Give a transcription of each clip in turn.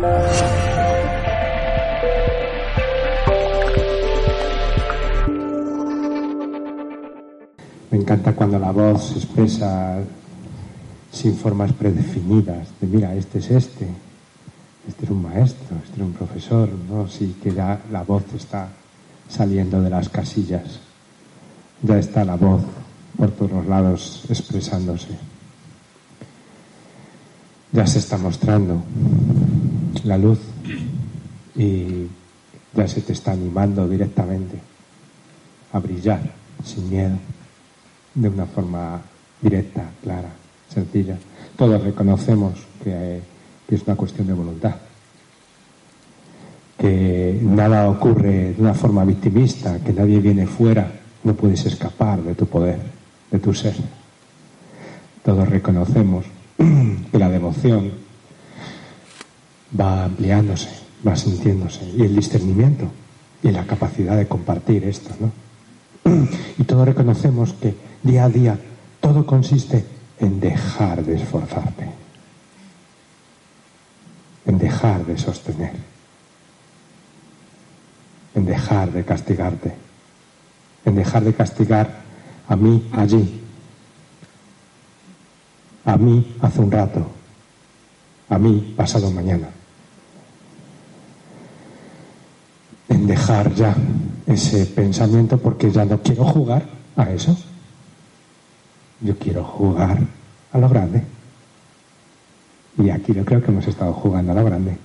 Me encanta cuando la voz se expresa sin formas predefinidas, de mira, este es este, este es un maestro, este es un profesor, ¿no? Sí que ya la voz está saliendo de las casillas, ya está la voz por todos los lados expresándose. Ya se está mostrando la luz y ya se te está animando directamente a brillar sin miedo de una forma directa, clara, sencilla. Todos reconocemos que, es una cuestión de voluntad, que nada ocurre de una forma victimista, que nadie viene fuera, no puedes escapar de tu poder, de tu ser. Todos reconocemos que la devoción va ampliándose, va sintiéndose, y el discernimiento y la capacidad de compartir esto, ¿no? Y todos reconocemos que día a día todo consiste en dejar de esforzarte, en dejar de sostener, en dejar de castigarte, en dejar de castigar a mí allí, a mí hace un rato, a mí pasado mañana. Dejar ya ese pensamiento porque ya no quiero jugar a eso. Yo quiero jugar a lo grande. Y aquí yo creo que hemos estado jugando a lo grande.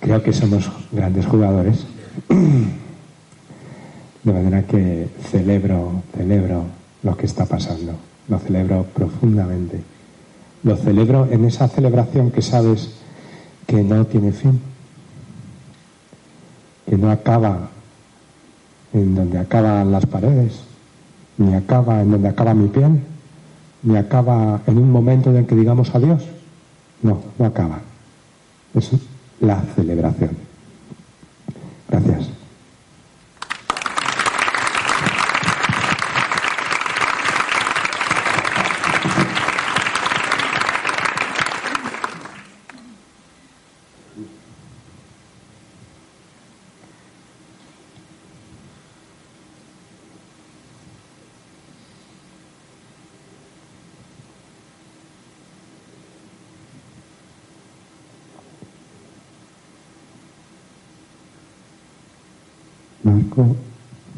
Creo que somos grandes jugadores. De manera que celebro, celebro lo que está pasando. Lo celebro profundamente. Lo celebro en esa celebración que sabes que no tiene fin. Que no acaba en donde acaban las paredes, ni acaba en donde acaba mi piel, ni acaba en un momento en el que digamos adiós. No, no acaba. Es la celebración. Gracias.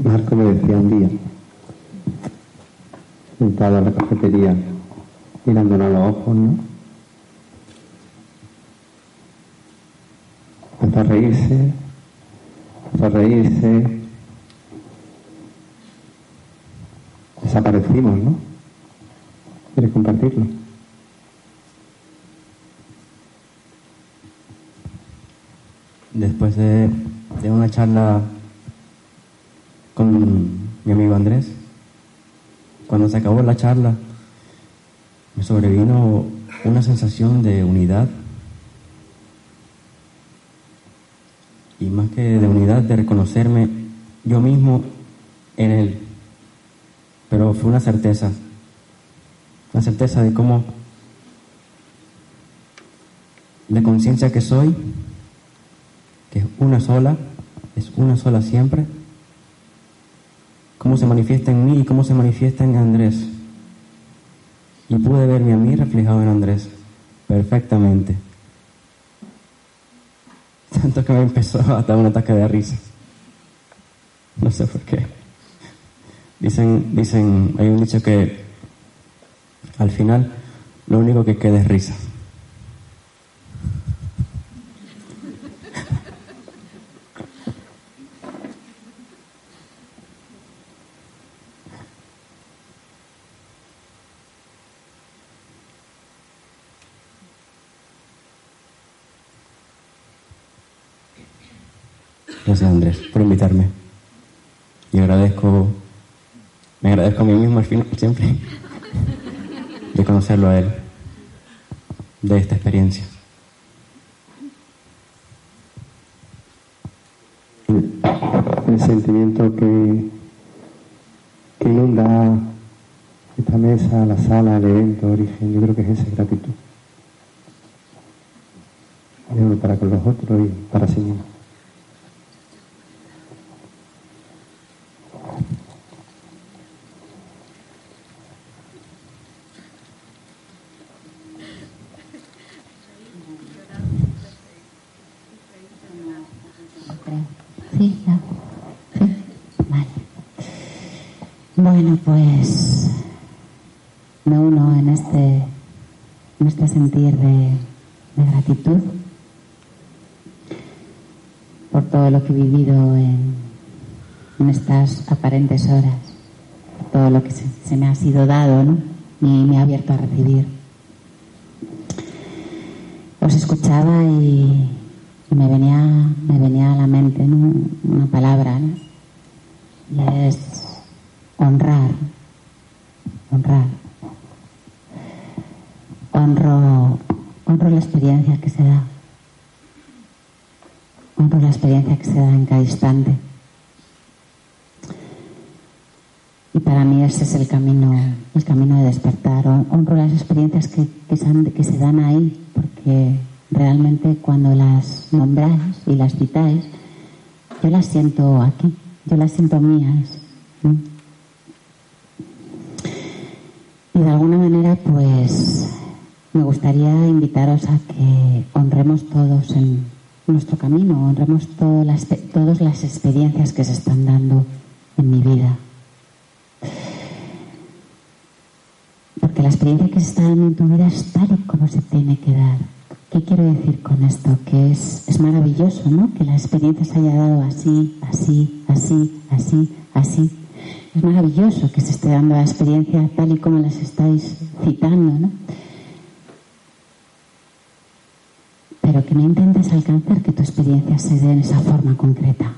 Marco, me decía un día, sentado en la cafetería, mirándolo a los ojos, ¿no? Hasta reírse, hasta reírse. Desaparecimos, ¿no? ¿Quieres compartirlo? Después de, una charla mi amigo Andrés. Cuando se acabó la charla, me sobrevino una sensación de unidad y más que de unidad, de reconocerme yo mismo en él. Pero fue una certeza, una certeza de cómo, de conciencia que soy, que es una sola, es una sola siempre cómo se manifiesta en mí y cómo se manifiesta en Andrés. Y pude verme a mí reflejado en Andrés perfectamente. Tanto que me empezó a dar un ataque de risa. No sé por qué. Dicen, dicen, hay un dicho que al final lo único que queda es risa. Por invitarme. Y agradezco, me agradezco a mí mismo al final siempre de conocerlo a él, de esta experiencia. El sentimiento que, que inunda esta mesa, la sala, el evento, origen, yo creo que es esa gratitud. uno para con los otros y para. Sí, ya. Sí, vale. Bueno, pues me uno en este, en este sentir de, gratitud por todo lo que he vivido en, estas aparentes horas, todo lo que se, me ha sido dado ¿no? y me ha abierto a recibir. Os escuchaba y, me venía, me venía a la mente una palabra, y es honrar. Honro, honro la experiencia que se da, honro la experiencia que se da en cada instante. Y para mí ese es el camino, el camino de despertar. Honro las experiencias que, que, se, dan ahí, porque realmente cuando las nombráis y las citáis, yo las siento aquí, yo las siento mías. Y de alguna manera, pues, me gustaría invitaros a que honremos todos en nuestro camino, honremos todas las, todas las experiencias que se están dando en mi vida. Porque la experiencia que se está dando en tu vida es tal y como se tiene que dar. ¿Qué quiero decir con esto? Que es, es maravilloso, ¿no? Que la experiencia se haya dado así, así, así, así, así. Es maravilloso que se esté dando la experiencia tal y como las estáis citando, ¿no? Pero que no intentes alcanzar que tu experiencia se dé en esa forma concreta.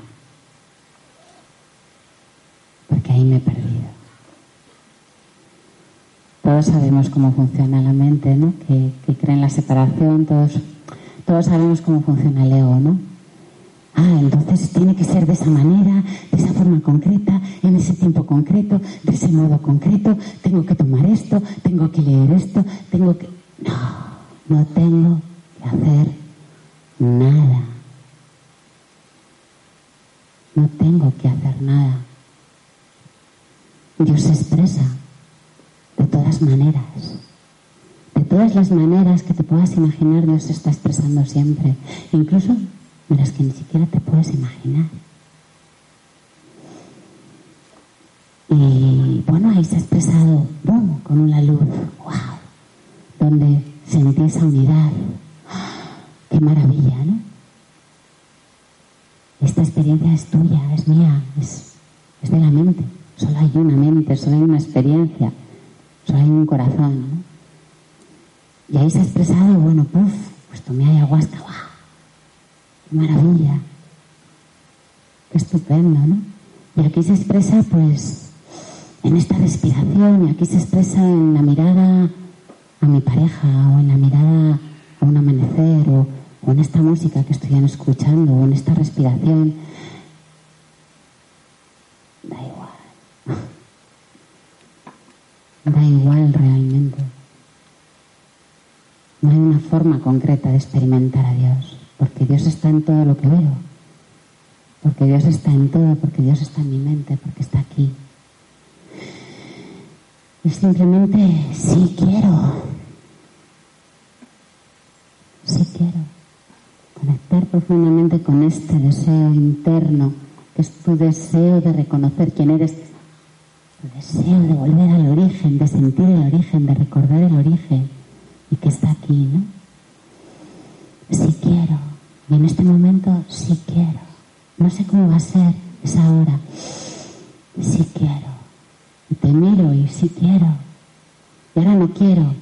Porque ahí me he Todos sabemos cómo funciona la mente, ¿no? Que, que cree en la separación, todos, todos sabemos cómo funciona el ego, ¿no? Ah, entonces tiene que ser de esa manera, de esa forma concreta, en ese tiempo concreto, de ese modo concreto. Tengo que tomar esto, tengo que leer esto, tengo que... No, no tengo que hacer nada. No tengo que hacer nada. Dios se expresa de todas maneras. De todas las maneras que te puedas imaginar, Dios se está expresando siempre. Incluso de las que ni siquiera te puedes imaginar. Y bueno, ahí se ha expresado, con una luz, wow, donde sentí esa unidad. Qué maravilla, ¿no? Esta experiencia es tuya, es mía, es, es de la mente. Solo hay una mente, solo hay una experiencia, solo hay un corazón, ¿no? Y ahí se ha expresado, bueno, puff, pues tomé ayahuasca, wow, qué maravilla, qué estupendo, ¿no? Y aquí se expresa, pues, en esta respiración, y aquí se expresa en la mirada a mi pareja, o en la mirada a un amanecer, o, o en esta música que estoy escuchando, o en esta respiración. Da igual. Da igual realmente. No hay una forma concreta de experimentar a Dios, porque Dios está en todo lo que veo, porque Dios está en todo, porque Dios está en mi mente, porque está aquí. Y simplemente sí quiero, sí quiero conectar profundamente con este deseo interno, que es tu deseo de reconocer quién eres, deseo de volver al origen, de sentir el origen, de recordar el origen y que está aquí, ¿no? Sí quiero. Y en este momento sí quiero. No sé cómo va a ser esa hora. Sí quiero. Y te miro y sí quiero. Y ahora no quiero.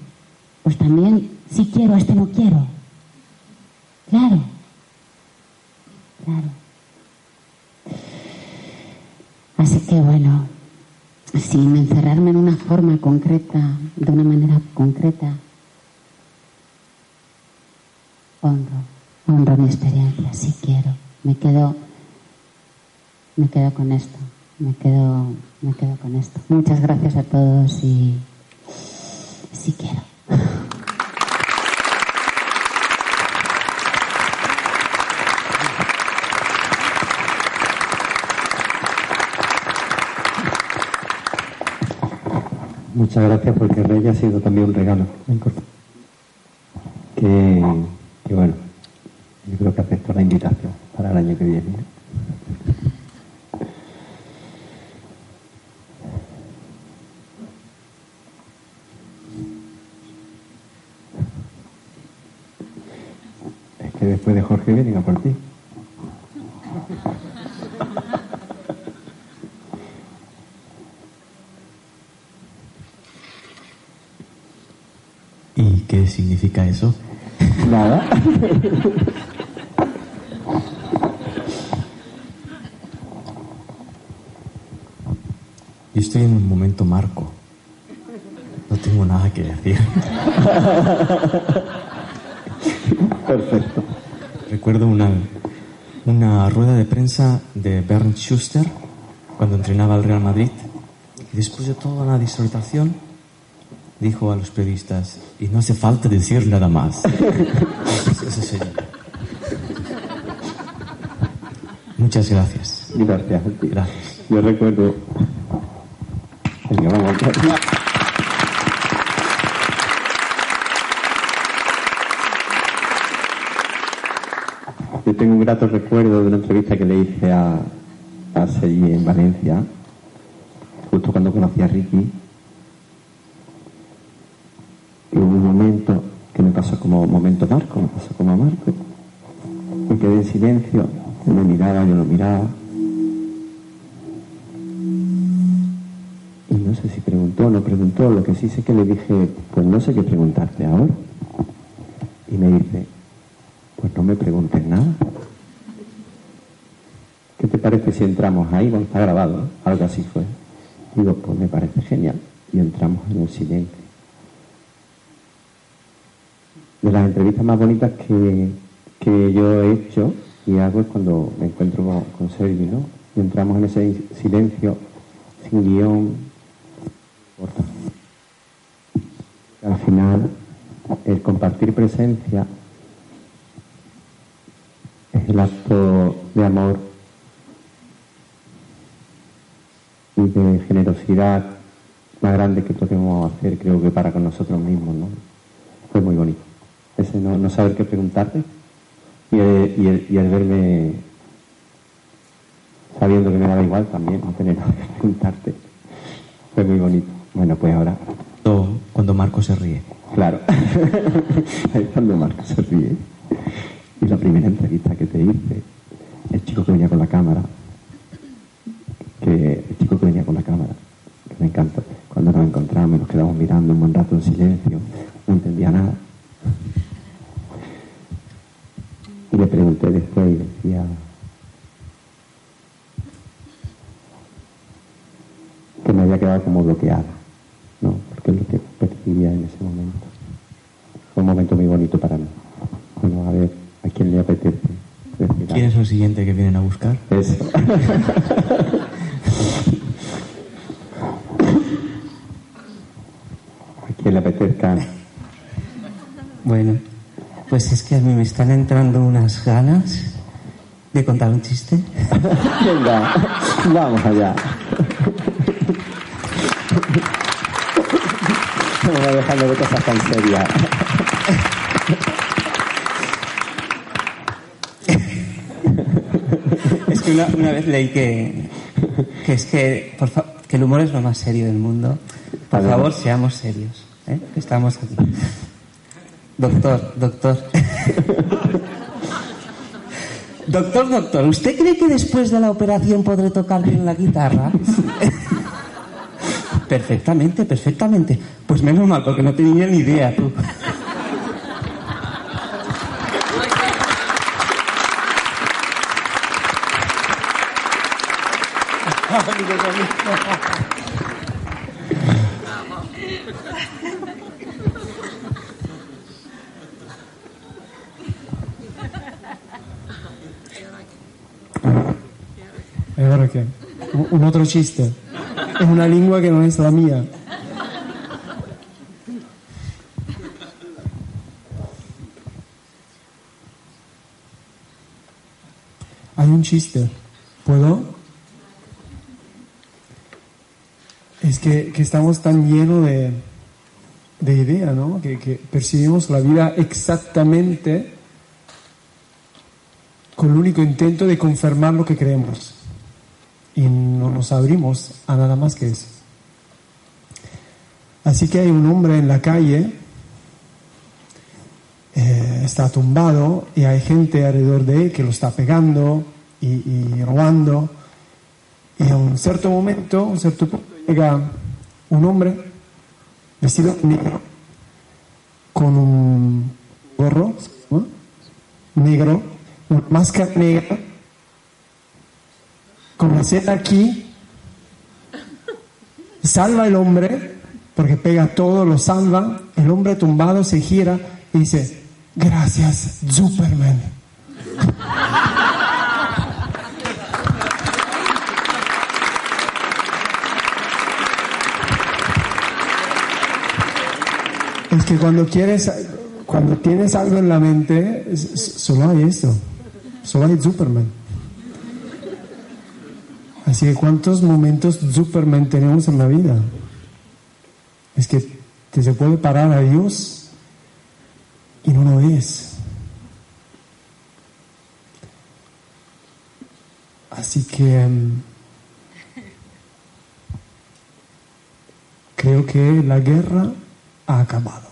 Pues también sí quiero, este no quiero. Claro. Claro. Así que bueno, sin encerrarme en una forma concreta, de una manera concreta, honro, honro mi experiencia, sí quiero. Me quedo, me quedo con esto, me quedo, me quedo con esto. Muchas gracias a todos y sí quiero. Muchas gracias porque Rey ha sido también un regalo que bueno, yo creo que acepto la invitación para el año que viene. Es que después de Jorge vienen a por ti. ¿Y qué significa eso? Nada. Yo estoy en un momento marco. No tengo nada que decir. Perfecto. Recuerdo una, una rueda de prensa de Bernd Schuster cuando entrenaba al Real Madrid. Y después de toda la disertación, dijo a los periodistas, y no hace falta decir nada más. Soy yo. Muchas gracias. Gracias. a ti. Gracias. Yo recuerdo. Yo tengo un grato recuerdo de una entrevista que le hice a, a en Valencia, justo cuando conocí a Ricky. Y hubo un momento que me pasó como momento Marco, me pasó como Marco. Me quedé en silencio, me miraba, yo lo miraba. No sé si preguntó o no preguntó, lo que sí sé que le dije, pues no sé qué preguntarte ahora. Y me dice, pues no me preguntes nada. ¿Qué te parece si entramos ahí? Bueno, está grabado, ¿no? algo así fue. Digo, pues me parece genial. Y entramos en el silencio. De las entrevistas más bonitas que, que yo he hecho y hago es cuando me encuentro con, con Sergi, ¿no? Y entramos en ese silencio, sin guion, Al final, el compartir presencia es el acto de amor y de generosidad más grande que podemos hacer, creo que para con nosotros mismos, ¿no? Fue muy bonito. Ese no, saber qué preguntarte y el, y, el, y el verme sabiendo que me daba igual también, no tener nada que preguntarte. Fue muy bonito. Bueno, pues ahora, Cuando- Cuando Marco se ríe. claro, ahí es cuando Marco se ríe. Y la primera entrevista que te hice, el chico que venía con la cámara, que el chico que venía con la cámara, que me encanta, cuando nos encontramos y nos quedamos mirando un buen rato en silencio, no entendía nada. Y le pregunté después y decía que me había quedado como bloqueada, Porque es lo que percibía en ese momento. Fue un momento muy bonito para mí. Bueno, a ver, ¿a quién le apetece decir ¿Quién es el siguiente que vienen a buscar? Eso. ¿A quién le apetezca? Bueno, pues es que a mí me están entrando unas ganas de contar un chiste. Venga, vamos allá. Vamos dejando de cosas tan serias. Es que una, una vez leí que, que es que, por fa- que el humor es lo más serio del mundo. Por favor, seamos serios. ¿eh? Estamos aquí. Doctor, doctor. Doctor, doctor, ¿usted cree que después de la operación podré tocar bien la guitarra? Perfectamente, perfectamente. Pues menos mal, porque no tenía ni idea, tú. Un altro chiste. È una lingua che non è la mia. Hay un chiste. ¿Puedo? Es Es que, que estamos tan llenos de, de idea, ¿no? Que, que percibimos la vida exactamente con el único intento de confirmar lo que creemos. Y no nos abrimos a nada más que eso. Así que hay un hombre en la calle, eh, está tumbado y hay gente alrededor de él que lo está pegando y, robando. Y a un cierto momento, un cierto punto, llega un hombre vestido negro con un gorro ¿no? negro, una máscara negra, con la aquí, salva al hombre, porque pega todo, lo salva, el hombre tumbado se gira y dice, gracias, Superman. Es que cuando quieres, cuando tienes algo en la mente, solo hay eso, solo hay Superman. Así que cuántos momentos Superman tenemos en la vida. Es que te se puede parar a Dios y no lo es. Así que mm, creo que la guerra ha acabado.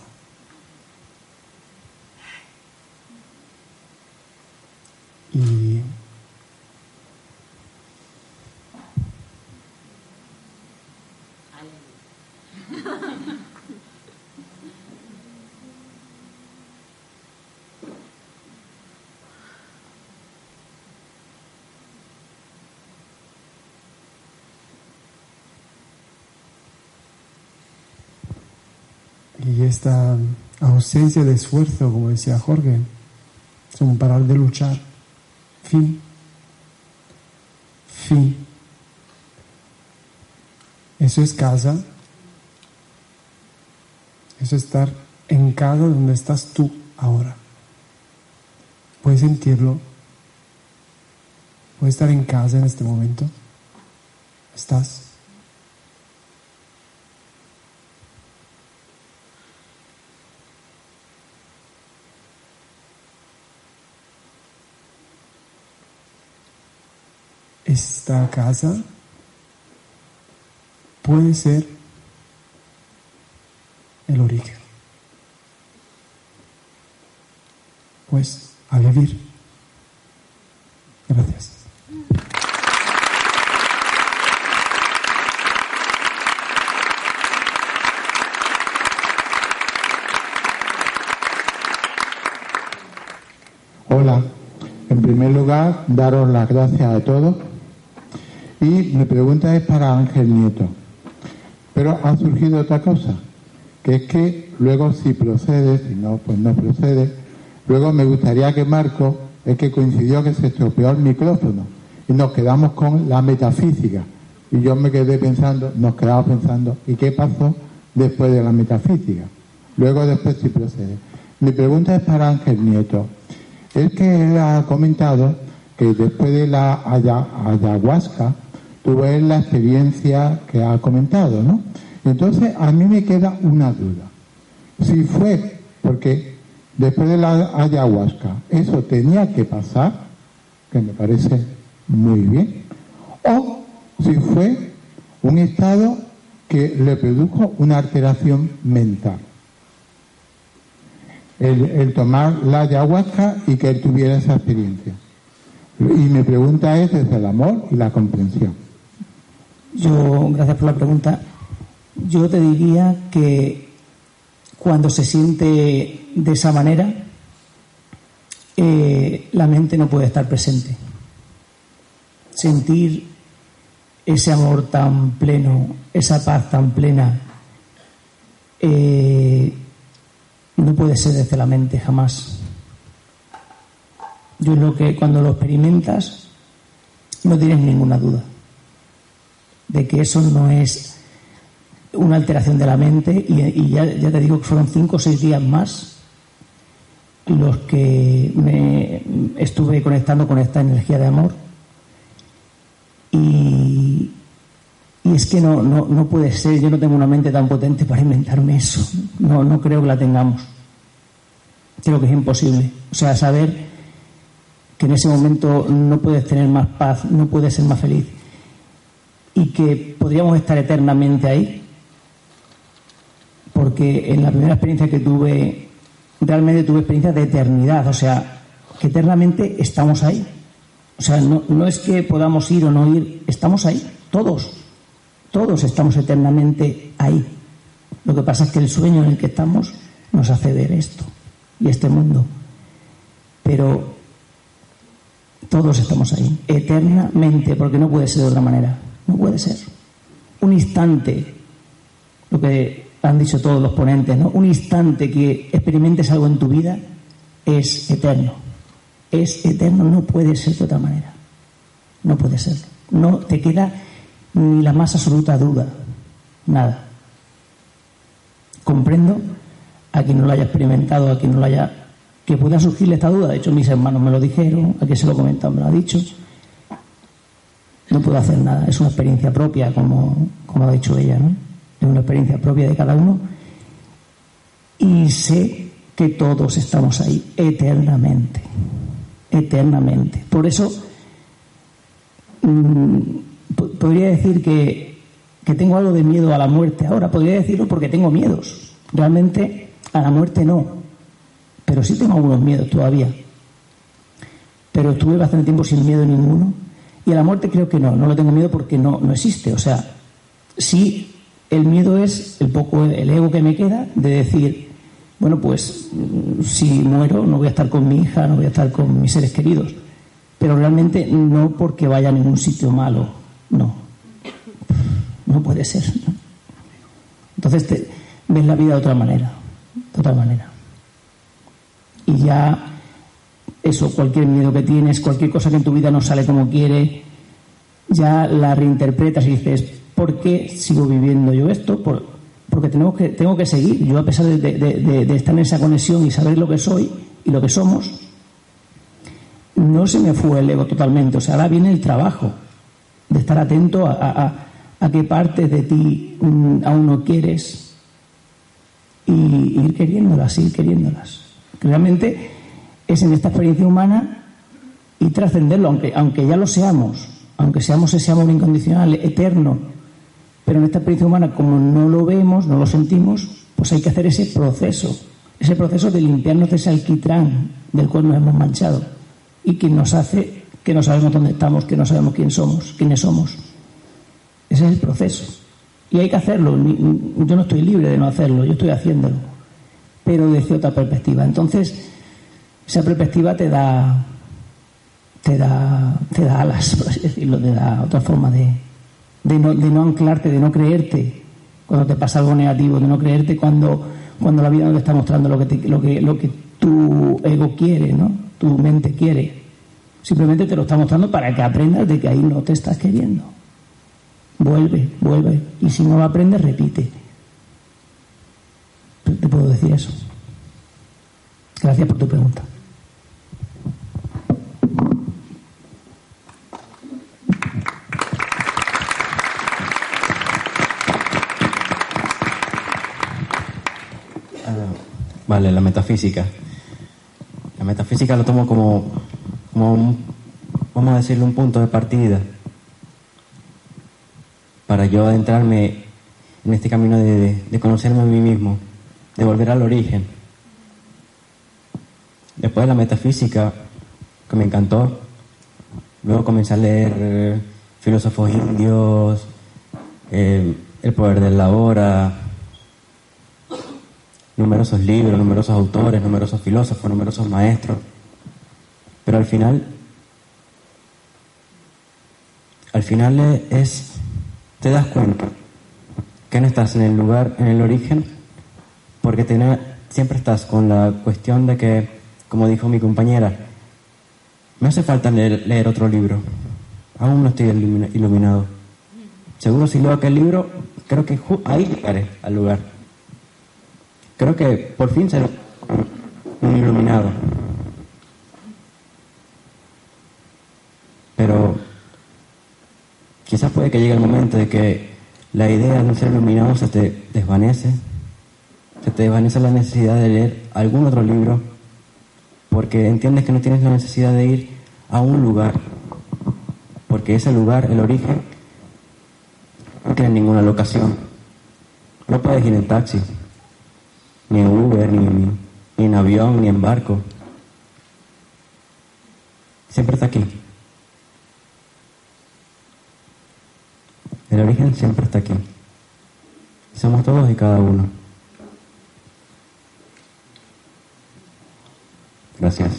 Y Y esta ausencia de esfuerzo, como decía Jorge, es un parar de luchar. Fin. Fin. Eso es casa. Eso es estar en casa donde estás tú ahora. Puedes sentirlo. Puedes estar en casa en este momento. Estás. Esta casa puede ser el origen. Pues a vivir. Gracias. Hola, en primer lugar, daros las gracias a todos. Y mi pregunta es para Ángel Nieto. Pero ha surgido otra cosa, que es que luego si procede, si no, pues no procede, luego me gustaría que Marco, es que coincidió que se estropeó el micrófono y nos quedamos con la metafísica. Y yo me quedé pensando, nos quedamos pensando, ¿y qué pasó después de la metafísica? Luego después si procede. Mi pregunta es para Ángel Nieto. Es que él ha comentado que después de la aya- ayahuasca tuvo él la experiencia que ha comentado, ¿no? Entonces a mí me queda una duda. Si fue porque después de la ayahuasca eso tenía que pasar, que me parece muy bien, o si fue un estado que le produjo una alteración mental el, el tomar la ayahuasca y que él tuviera esa experiencia. Y mi pregunta es desde el amor y la comprensión. Yo, gracias por la pregunta. Yo te diría que cuando se siente de esa manera, eh, la mente no puede estar presente. Sentir ese amor tan pleno, esa paz tan plena, eh, no puede ser desde la mente jamás. Yo lo que cuando lo experimentas no tienes ninguna duda de que eso no es una alteración de la mente y, ya te digo que fueron cinco o seis días más los que me estuve conectando con esta energía de amor y, Y es que no, no, no puede ser, yo no tengo una mente tan potente para inventarme eso. No, no creo que la tengamos. Creo que es imposible. O sea, saber que en ese momento no puedes tener más paz, no puedes ser más feliz y que podríamos estar eternamente ahí. Porque en la primera experiencia que tuve, realmente tuve experiencia de eternidad, o sea, que eternamente estamos ahí. O sea, no, no es que podamos ir o no ir, estamos ahí, todos. Todos estamos eternamente ahí. Lo que pasa es que el sueño en el que estamos nos hace ver esto y este mundo. Pero todos estamos ahí, eternamente, porque no puede ser de otra manera. No puede ser. Un instante, lo que han dicho todos los ponentes, ¿no? Un instante que experimentes algo en tu vida es eterno. Es eterno, no puede ser de otra manera. No puede ser. No te queda ni la más absoluta duda, nada. Comprendo a quien no lo haya experimentado, a quien no lo haya. que pueda surgirle esta duda. De hecho, mis hermanos me lo dijeron, a quien se lo comentado me lo ha dicho. No puedo hacer nada, es una experiencia propia, como, como ha dicho ella, ¿no? Es una experiencia propia de cada uno. Y sé que todos estamos ahí eternamente, eternamente. Por eso. Mmm, podría decir que, que tengo algo de miedo a la muerte ahora. Podría decirlo porque tengo miedos. Realmente a la muerte no. Pero sí tengo algunos miedos todavía. Pero estuve bastante tiempo sin miedo ninguno. Y a la muerte creo que no. No lo tengo miedo porque no, no existe. O sea, sí el miedo es el poco el ego que me queda de decir, bueno, pues si muero no voy a estar con mi hija, no voy a estar con mis seres queridos. Pero realmente no porque vaya a ningún sitio malo, no. No puede ser. Entonces te, ves la vida de otra manera, de otra manera. Y ya eso, cualquier miedo que tienes, cualquier cosa que en tu vida no sale como quiere, ya la reinterpretas y dices, ¿por qué sigo viviendo yo esto? Por, porque tengo que, tengo que seguir. Yo a pesar de, estar en esa conexión y saber lo que soy y lo que somos, no se me fue el ego totalmente. O sea, ahora viene el trabajo de estar atento a, a, a qué partes de ti um, aún no quieres y ir queriéndolas, ir queriéndolas. Realmente es en esta experiencia humana y trascenderlo, aunque, aunque ya lo seamos, aunque seamos ese amor incondicional, eterno, pero en esta experiencia humana, como no lo vemos, no lo sentimos, pues hay que hacer ese proceso, ese proceso de limpiarnos de ese alquitrán del cual nos hemos manchado y que nos hace que no sabemos dónde estamos, que no sabemos quién somos, quiénes somos. Ese es el proceso. Y hay que hacerlo. Yo no estoy libre de no hacerlo, yo estoy haciéndolo. Pero desde otra perspectiva. Entonces, esa perspectiva te da, te da, te da alas, por así decirlo, te da otra forma de, de, no, de no anclarte, de no creerte cuando te pasa algo negativo, de no creerte cuando, cuando la vida no te está mostrando lo que, te, lo que, lo que tu ego quiere, ¿no? tu mente quiere. Simplemente te lo está mostrando para que aprendas de que ahí no te estás queriendo. Vuelve, vuelve. Y si no aprendes, repite. Te puedo decir eso. Gracias por tu pregunta. La metafísica. La metafísica lo tomo como, como un, vamos a decirlo, un punto de partida para yo adentrarme en este camino de, de conocerme a mí mismo, de volver al origen. Después de la metafísica, que me encantó, luego comencé a leer eh, filósofos indios, eh, El poder de la hora, numerosos libros, numerosos autores, numerosos filósofos, numerosos maestros. Pero al final, al final es, te das cuenta que no estás en el lugar, en el origen, porque siempre estás con la cuestión de que, como dijo mi compañera, me hace falta leer, leer otro libro. Aún no estoy iluminado. Seguro si leo aquel libro, creo que ahí llegaré al lugar. Creo que por fin seré un iluminado. Pero quizás puede que llegue el momento de que la idea de un ser iluminado se te desvanece, se te desvanece la necesidad de leer algún otro libro, porque entiendes que no tienes la necesidad de ir a un lugar, porque ese lugar, el origen, no tiene ninguna locación. No puedes ir en taxi, ni en Uber, ni, ni en avión, ni en barco. Siempre está aquí. El origen siempre está aquí. Somos todos y cada uno. Gracias.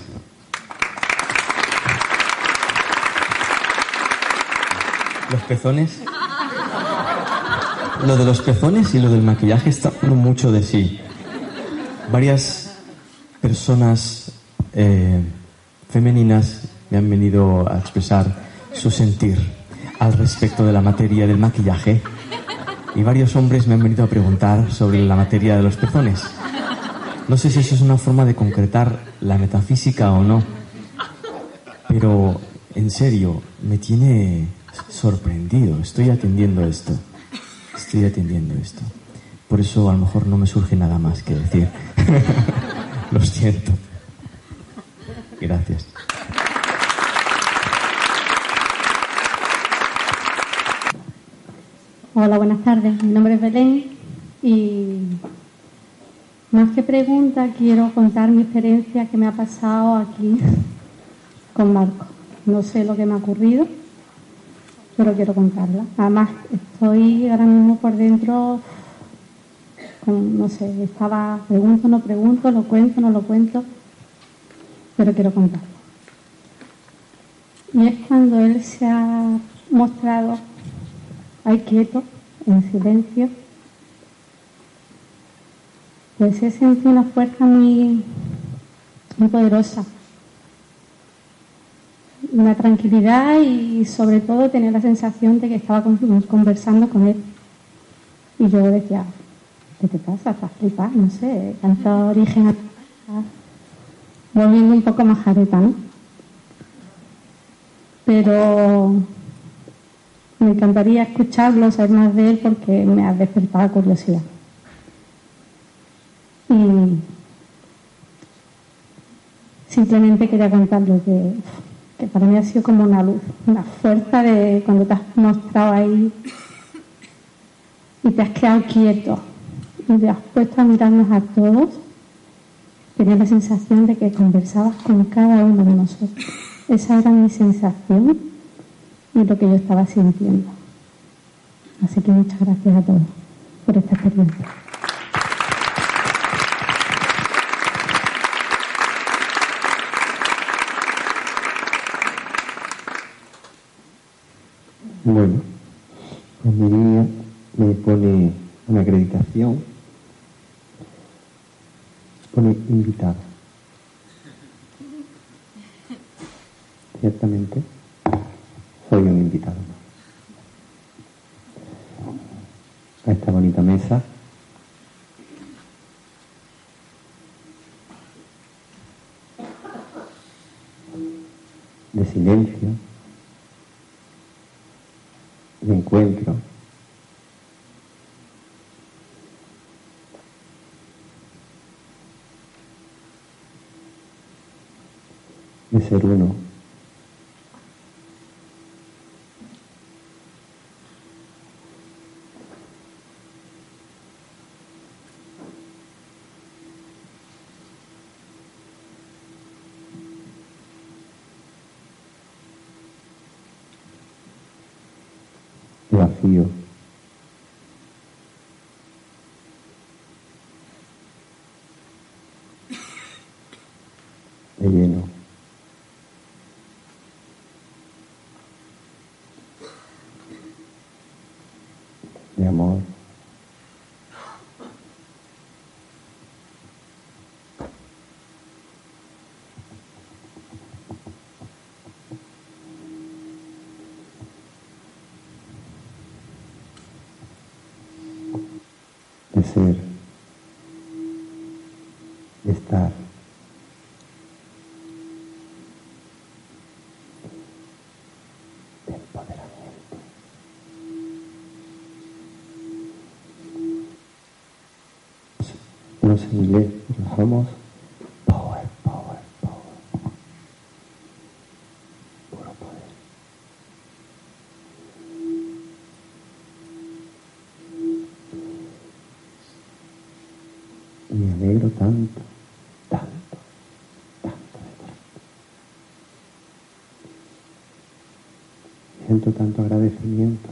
Los pezones. Lo de los pezones y lo del maquillaje está mucho de sí. Varias personas eh, femeninas me han venido a expresar su sentir al respecto de la materia del maquillaje y varios hombres me han venido a preguntar sobre la materia de los pezones. No sé si eso es una forma de concretar la metafísica o no, pero en serio, me tiene sorprendido. Estoy atendiendo esto. Estoy atendiendo esto. Por eso a lo mejor no me surge nada más que decir. Lo siento. Gracias. Hola, buenas tardes. Mi nombre es Belén y más que pregunta quiero contar mi experiencia que me ha pasado aquí con Marco. No sé lo que me ha ocurrido, pero quiero contarla. Además, estoy ahora mismo por dentro, no sé, estaba, pregunto, no pregunto, lo cuento, no lo cuento, pero quiero contarlo. Y es cuando él se ha mostrado ahí quieto, en silencio, pues he sentido una fuerza muy, muy poderosa una tranquilidad y sobre todo tener la sensación de que estaba conversando con él. Y yo decía, ¿qué te pasa? ¿Estás flipada? No sé, tanto origen volviendo un poco majareta, ¿no? Pero me encantaría escucharlo, saber más de él porque me ha despertado curiosidad. Y simplemente quería contarlo que que para mí ha sido como una luz, una fuerza de cuando te has mostrado ahí y te has quedado quieto te has puesto a mirarnos a todos, tenía la sensación de que conversabas con cada uno de nosotros. Esa era mi sensación y lo que yo estaba sintiendo. Así que muchas gracias a todos por esta experiencia. Bueno, pues mi niña me pone una acreditación, pone invitado. Ciertamente, soy un invitado. A esta bonita mesa de silencio de encuentro. De ser uno. vacío. De lleno. De amor. de ser, de estar. De empoderamiento. Inglés, pero somos power, power, power. Puro poder. Me alegro tanto, tanto, tanto de corazón. Siento tanto agradecimiento.